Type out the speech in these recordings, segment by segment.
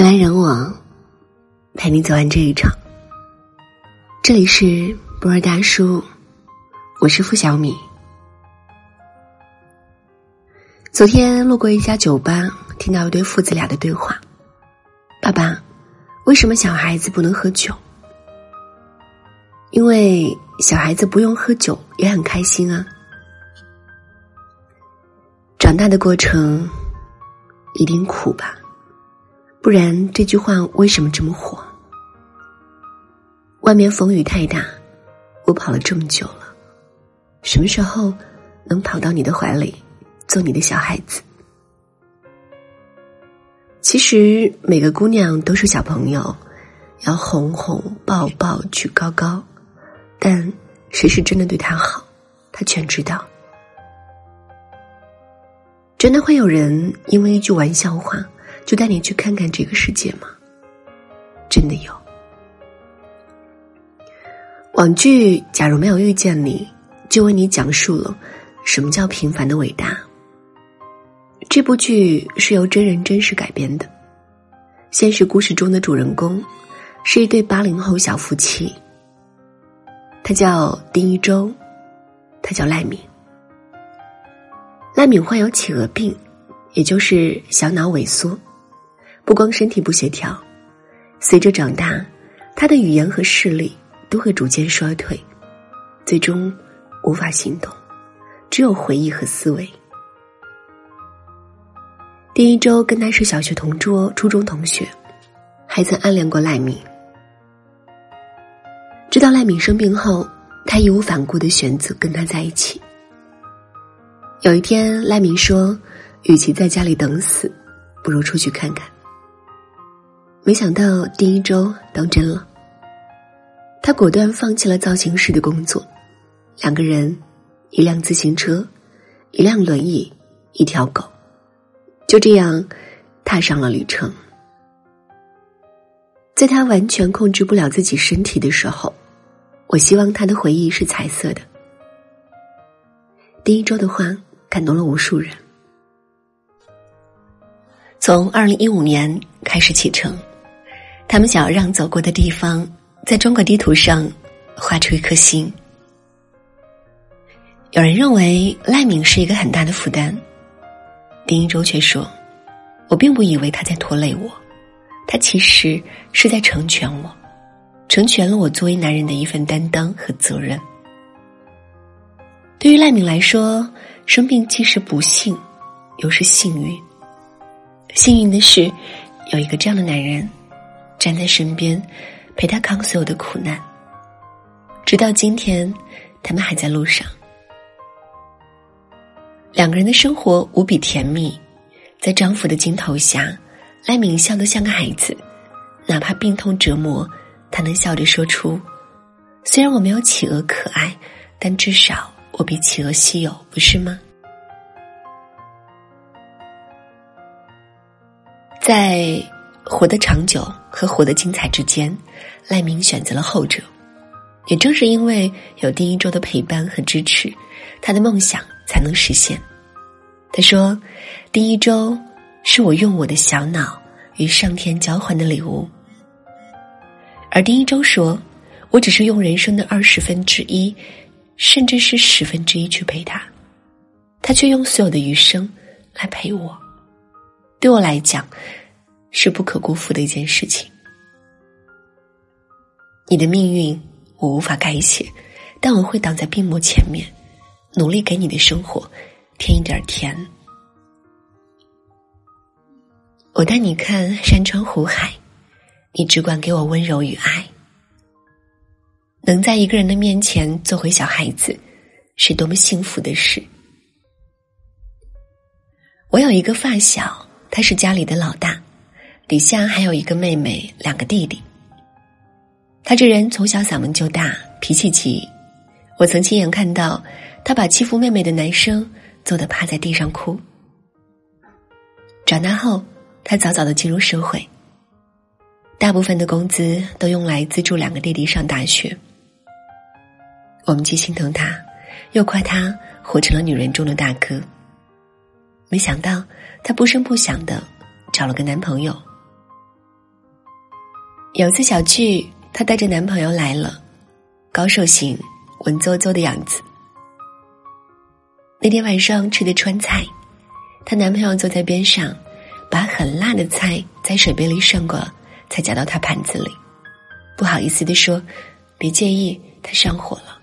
人来人往，陪你走完这一场。这里是博尔大叔，我是付小米。昨天路过一家酒吧，听到一对父子俩的对话：“爸爸，为什么小孩子不能喝酒？因为小孩子不用喝酒也很开心啊。长大的过程一定苦吧。”不然这句话为什么这么火？外面风雨太大，我跑了这么久了，什么时候能跑到你的怀里，做你的小孩子？其实每个姑娘都是小朋友，要哄哄抱抱举高高，但谁是真的对她好，她全知道。真的会有人因为一句玩笑话？就带你去看看这个世界吗？真的有。网剧《假如没有遇见你》就为你讲述了什么叫平凡的伟大。这部剧是由真人真事改编的，现实故事中的主人公是一对八零后小夫妻，他叫丁一周，他叫赖敏。赖敏患有企鹅病，也就是小脑萎缩。不光身体不协调，随着长大，他的语言和视力都会逐渐衰退，最终无法行动，只有回忆和思维。第一周跟他是小学同桌、初中同学，还曾暗恋过赖敏。知道赖敏生病后，他义无反顾的选择跟他在一起。有一天，赖敏说：“与其在家里等死，不如出去看看。”没想到第一周当真了，他果断放弃了造型师的工作，两个人，一辆自行车，一辆轮椅，一条狗，就这样踏上了旅程。在他完全控制不了自己身体的时候，我希望他的回忆是彩色的。第一周的话感动了无数人，从二零一五年开始启程。他们想要让走过的地方，在中国地图上画出一颗心。有人认为赖敏是一个很大的负担，丁一周却说：“我并不以为他在拖累我，他其实是在成全我，成全了我作为男人的一份担当和责任。”对于赖敏来说，生病既是不幸，又是幸运。幸运的是，有一个这样的男人。站在身边，陪他扛所有的苦难，直到今天，他们还在路上。两个人的生活无比甜蜜，在丈夫的镜头下，赖敏笑得像个孩子，哪怕病痛折磨，她能笑着说出：“虽然我没有企鹅可爱，但至少我比企鹅稀有，不是吗？”在。活得长久和活得精彩之间，赖明选择了后者。也正是因为有第一周的陪伴和支持，他的梦想才能实现。他说：“第一周是我用我的小脑与上天交换的礼物。”而第一周说：“我只是用人生的二十分之一，甚至是十分之一去陪他，他却用所有的余生来陪我。对我来讲。”是不可辜负的一件事情。你的命运我无法改写，但我会挡在病魔前面，努力给你的生活添一点甜。我带你看山川湖海，你只管给我温柔与爱。能在一个人的面前做回小孩子，是多么幸福的事。我有一个发小，他是家里的老大。底下还有一个妹妹，两个弟弟。他这人从小嗓门就大，脾气急。我曾亲眼看到他把欺负妹妹的男生揍得趴在地上哭。长大后，他早早的进入社会，大部分的工资都用来资助两个弟弟上大学。我们既心疼他，又夸他活成了女人中的大哥。没想到他不声不响的找了个男朋友。有次小聚，她带着男朋友来了，高瘦型，文绉绉的样子。那天晚上吃的川菜，她男朋友坐在边上，把很辣的菜在水杯里涮过，才夹到她盘子里，不好意思的说：“别介意，他上火了。”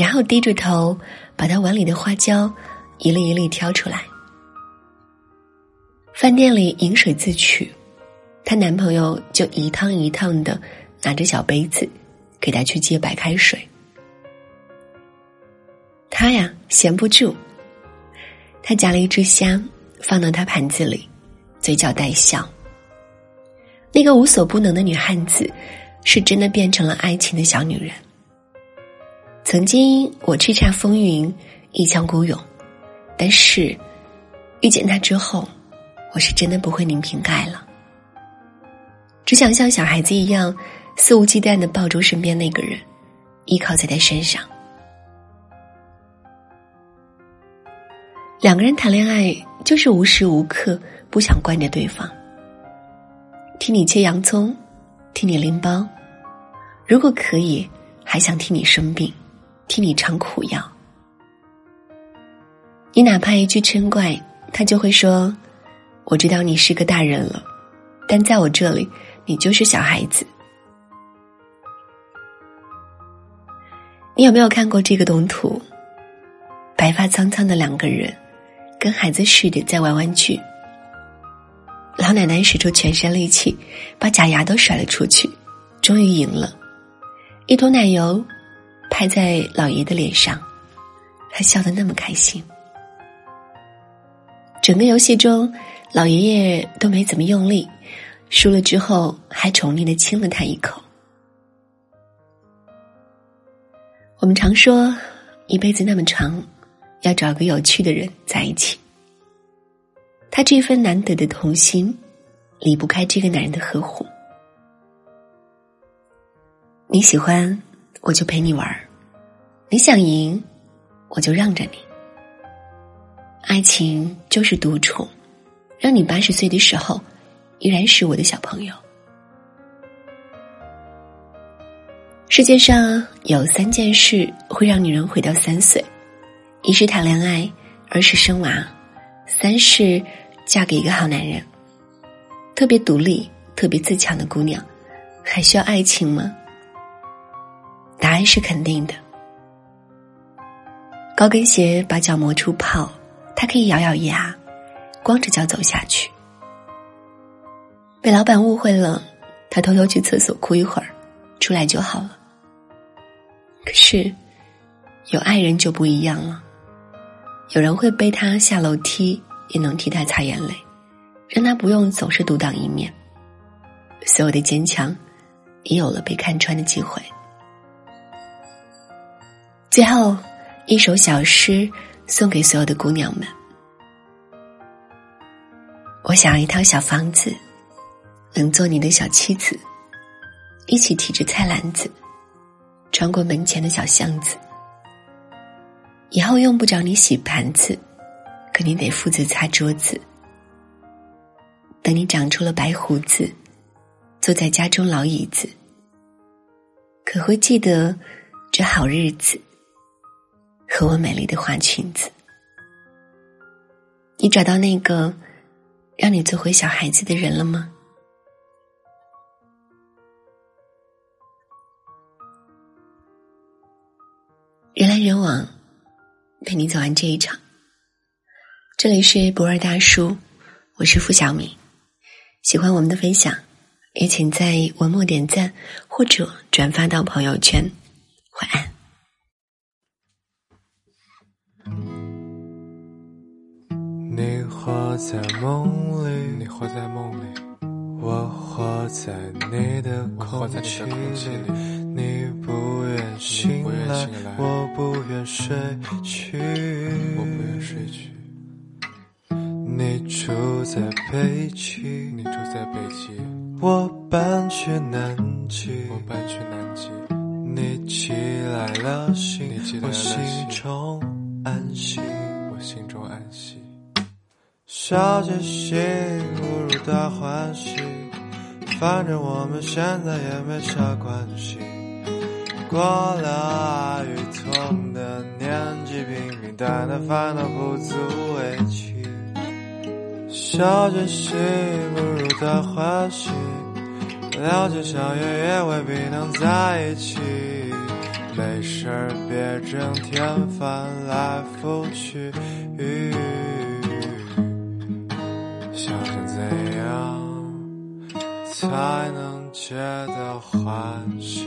然后低着头把他碗里的花椒一粒一粒挑出来。饭店里饮水自取，她男朋友就一趟一趟的拿着小杯子给她去接白开水。她呀闲不住，她夹了一只虾放到他盘子里，嘴角带笑。那个无所不能的女汉子，是真的变成了爱情的小女人。曾经我叱咤风云，一腔孤勇，但是遇见他之后，我是真的不会拧瓶盖了。只想像小孩子一样肆无忌惮的抱住身边那个人，依靠在他身上。两个人谈恋爱就是无时无刻不想惯着对方，替你切洋葱，替你拎包，如果可以，还想替你生病。替你尝苦药，你哪怕一句嗔怪，他就会说：“我知道你是个大人了，但在我这里，你就是小孩子。”你有没有看过这个动图？白发苍苍的两个人，跟孩子似的在玩玩具。老奶奶使出全身力气，把假牙都甩了出去，终于赢了，一坨奶油。拍在老爷的脸上，他笑得那么开心。整个游戏中，老爷爷都没怎么用力，输了之后还宠溺的亲了他一口。我们常说，一辈子那么长，要找个有趣的人在一起。他这份难得的童心，离不开这个男人的呵护。你喜欢。我就陪你玩儿，你想赢，我就让着你。爱情就是独宠，让你八十岁的时候，依然是我的小朋友。世界上有三件事会让女人回到三岁：一是谈恋爱，二是生娃，三是嫁给一个好男人。特别独立、特别自强的姑娘，还需要爱情吗？答案是肯定的。高跟鞋把脚磨出泡，他可以咬咬牙，光着脚走下去。被老板误会了，他偷偷去厕所哭一会儿，出来就好了。可是，有爱人就不一样了。有人会背他下楼梯，也能替他擦眼泪，让他不用总是独当一面。所有的坚强，也有了被看穿的机会。最后，一首小诗送给所有的姑娘们。我想要一套小房子，能做你的小妻子，一起提着菜篮子，穿过门前的小巷子。以后用不着你洗盘子，可你得负责擦桌子。等你长出了白胡子，坐在家中老椅子，可会记得这好日子。和我美丽的花裙子，你找到那个让你做回小孩子的人了吗？人来人往，陪你走完这一场。这里是不二大叔，我是付小米。喜欢我们的分享，也请在文末点赞或者转发到朋友圈。晚安。你活在梦里，你活在梦里，我活在你的空气里。你不愿醒来，我不愿睡去。我不愿睡去。你住在北极，你住在北极，我搬去南极，我搬去南极。你寄来了信，我心中安息，我心中安息。小确幸不如大欢喜，反正我们现在也没啥关系。过了爱与痛的年纪，平平淡淡烦恼不足为奇。笑着喜不如大欢喜，了解相约也未必能在一起。没事别整天翻来覆去，想想怎样才能皆大欢喜。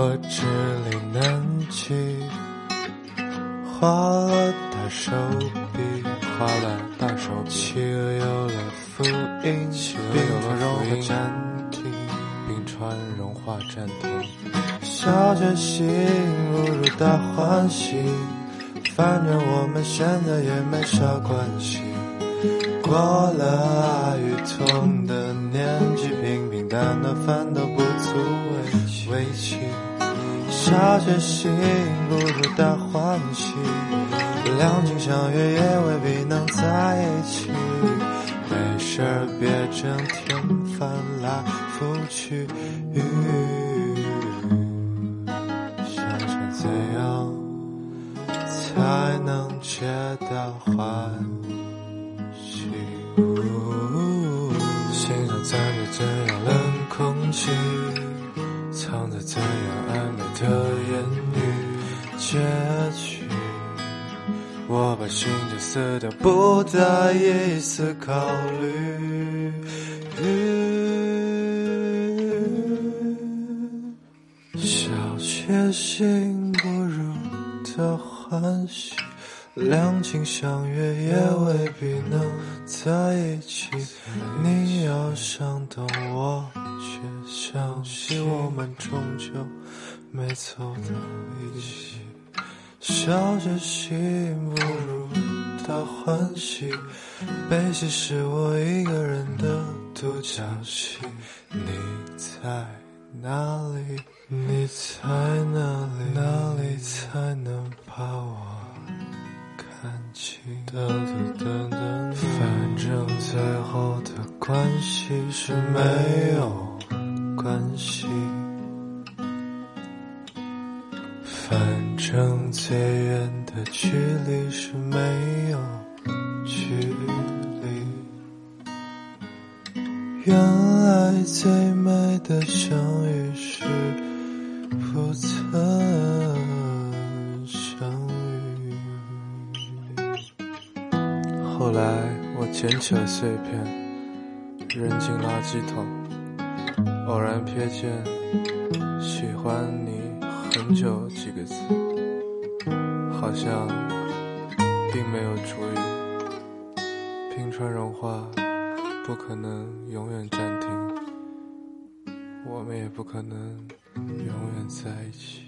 我支离难记，画了大手笔，画了大手笔，企鹅有了复印，企鹅有了川融化暂停，冰川融化暂停。笑着喜不如大欢喜，反正我们现在也没啥关系。过了爱与痛的年纪，平平淡淡反倒不足为为奇。笑着心不如大欢喜，两情相悦也未必能在一起。没事儿别整天翻来覆去，想想怎样才能皆大欢心结撕掉，不带一丝考虑。小确幸不如的欢喜，两情相悦也未必能在一起。你要想懂我，却相信我们终究没走到一起。笑着喜不如大欢喜，悲喜是我一个人的独角戏。你在哪里？你在哪里？哪里才能把我看清？反正最后的关系是没有关系。反正最远的距离是没有距离。原来最美的相遇是不曾相遇。后来我捡起了碎片，扔进垃圾桶，偶然瞥见“喜欢你很久”几个字，好像并没有主语。冰川融化不可能永远暂停，我们也不可能永远在一起。